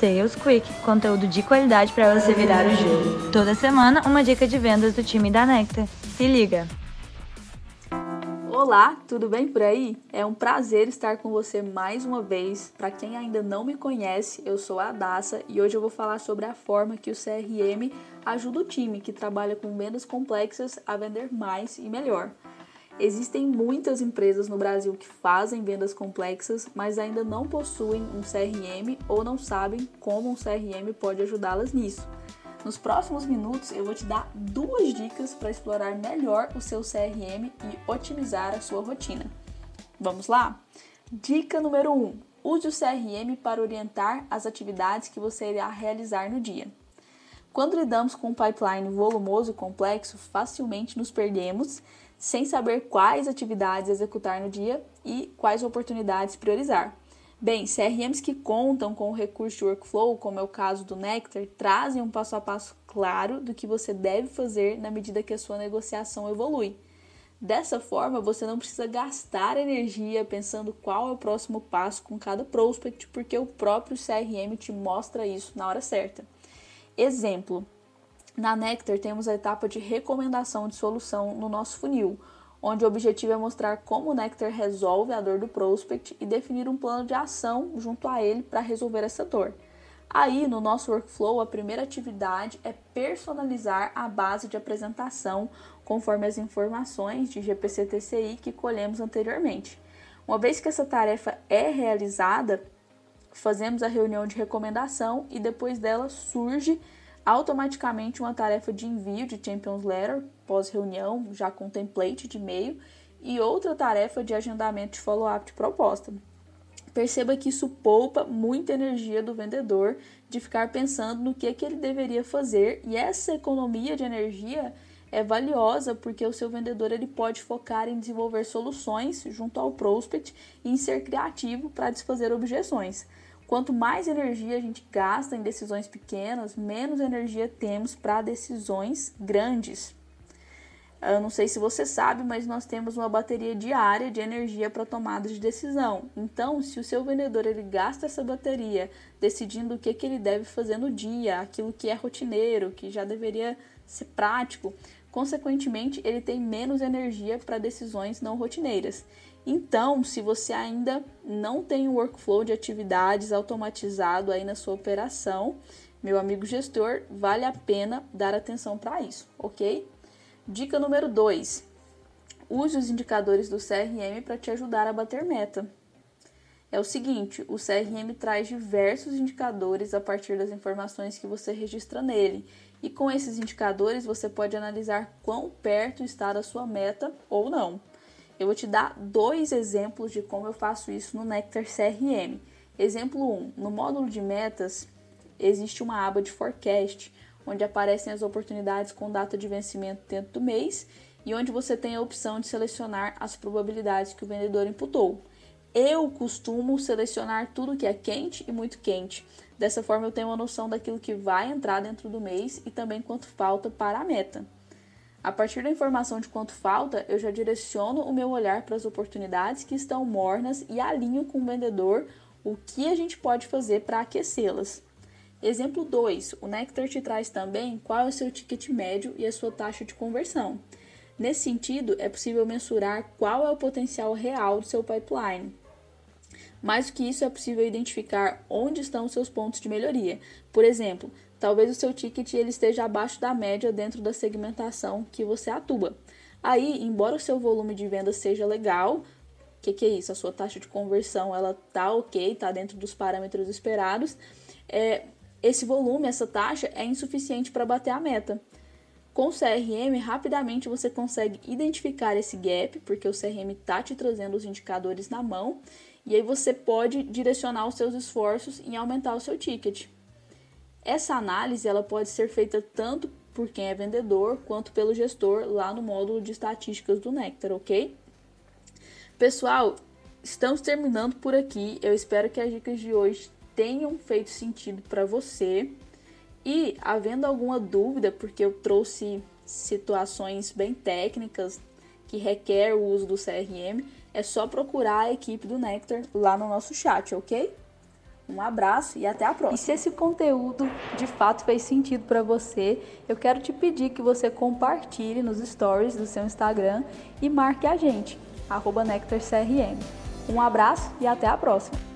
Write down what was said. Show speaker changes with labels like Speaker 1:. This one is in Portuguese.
Speaker 1: Sales Quick, conteúdo de qualidade para você virar o jogo. Toda semana, uma dica de vendas do time da Nectar. Se liga!
Speaker 2: Olá, tudo bem por aí? É um prazer estar com você mais uma vez. Para quem ainda não me conhece, eu sou a Daça e hoje eu vou falar sobre a forma que o CRM ajuda o time que trabalha com vendas complexas a vender mais e melhor. Existem muitas empresas no Brasil que fazem vendas complexas, mas ainda não possuem um CRM ou não sabem como um CRM pode ajudá-las nisso. Nos próximos minutos eu vou te dar duas dicas para explorar melhor o seu CRM e otimizar a sua rotina. Vamos lá? Dica número 1: um, use o CRM para orientar as atividades que você irá realizar no dia. Quando lidamos com um pipeline volumoso e complexo, facilmente nos perdemos sem saber quais atividades executar no dia e quais oportunidades priorizar. Bem, CRMs que contam com o recurso de workflow, como é o caso do Nectar, trazem um passo a passo claro do que você deve fazer na medida que a sua negociação evolui. Dessa forma, você não precisa gastar energia pensando qual é o próximo passo com cada prospect, porque o próprio CRM te mostra isso na hora certa. Exemplo: na Nectar temos a etapa de recomendação de solução no nosso funil, onde o objetivo é mostrar como o Nectar resolve a dor do prospect e definir um plano de ação junto a ele para resolver essa dor. Aí, no nosso workflow, a primeira atividade é personalizar a base de apresentação conforme as informações de GPC-TCI que colhemos anteriormente. Uma vez que essa tarefa é realizada, fazemos a reunião de recomendação e depois dela surge automaticamente uma tarefa de envio de Champions Letter pós-reunião, já com template de e-mail, e outra tarefa de agendamento de follow-up de proposta. Perceba que isso poupa muita energia do vendedor de ficar pensando no que, é que ele deveria fazer, e essa economia de energia é valiosa porque o seu vendedor ele pode focar em desenvolver soluções junto ao prospect e em ser criativo para desfazer objeções. Quanto mais energia a gente gasta em decisões pequenas, menos energia temos para decisões grandes. Eu não sei se você sabe, mas nós temos uma bateria diária de energia para tomada de decisão. Então, se o seu vendedor ele gasta essa bateria decidindo o que, que ele deve fazer no dia, aquilo que é rotineiro, que já deveria ser prático, consequentemente ele tem menos energia para decisões não rotineiras. Então, se você ainda não tem um workflow de atividades automatizado aí na sua operação, meu amigo gestor, vale a pena dar atenção para isso, ok? Dica número 2: use os indicadores do CRM para te ajudar a bater meta. É o seguinte: o CRM traz diversos indicadores a partir das informações que você registra nele, e com esses indicadores você pode analisar quão perto está da sua meta ou não. Eu vou te dar dois exemplos de como eu faço isso no Nectar CRM. Exemplo 1: no módulo de metas existe uma aba de forecast, onde aparecem as oportunidades com data de vencimento dentro do mês e onde você tem a opção de selecionar as probabilidades que o vendedor imputou. Eu costumo selecionar tudo que é quente e muito quente. Dessa forma, eu tenho uma noção daquilo que vai entrar dentro do mês e também quanto falta para a meta. A partir da informação de quanto falta, eu já direciono o meu olhar para as oportunidades que estão mornas e alinho com o vendedor o que a gente pode fazer para aquecê-las. Exemplo 2. O Nectar te traz também qual é o seu ticket médio e a sua taxa de conversão. Nesse sentido, é possível mensurar qual é o potencial real do seu pipeline. Mais do que isso, é possível identificar onde estão os seus pontos de melhoria. Por exemplo, talvez o seu ticket ele esteja abaixo da média dentro da segmentação que você atua. Aí, embora o seu volume de venda seja legal, o que, que, é isso? A sua taxa de conversão ela tá ok, tá dentro dos parâmetros esperados. É, esse volume, essa taxa é insuficiente para bater a meta. Com o CRM, rapidamente você consegue identificar esse gap, porque o CRM está te trazendo os indicadores na mão, e aí você pode direcionar os seus esforços em aumentar o seu ticket. Essa análise ela pode ser feita tanto por quem é vendedor quanto pelo gestor lá no módulo de estatísticas do Nectar, ok? Pessoal, estamos terminando por aqui. Eu espero que as dicas de hoje tenham feito sentido para você. E havendo alguma dúvida, porque eu trouxe situações bem técnicas que requer o uso do CRM, é só procurar a equipe do Nectar lá no nosso chat, ok? Um abraço e até a próxima. E se esse conteúdo de fato fez sentido para você, eu quero te pedir que você compartilhe nos stories do seu Instagram e marque a gente, NectarCRM. Um abraço e até a próxima!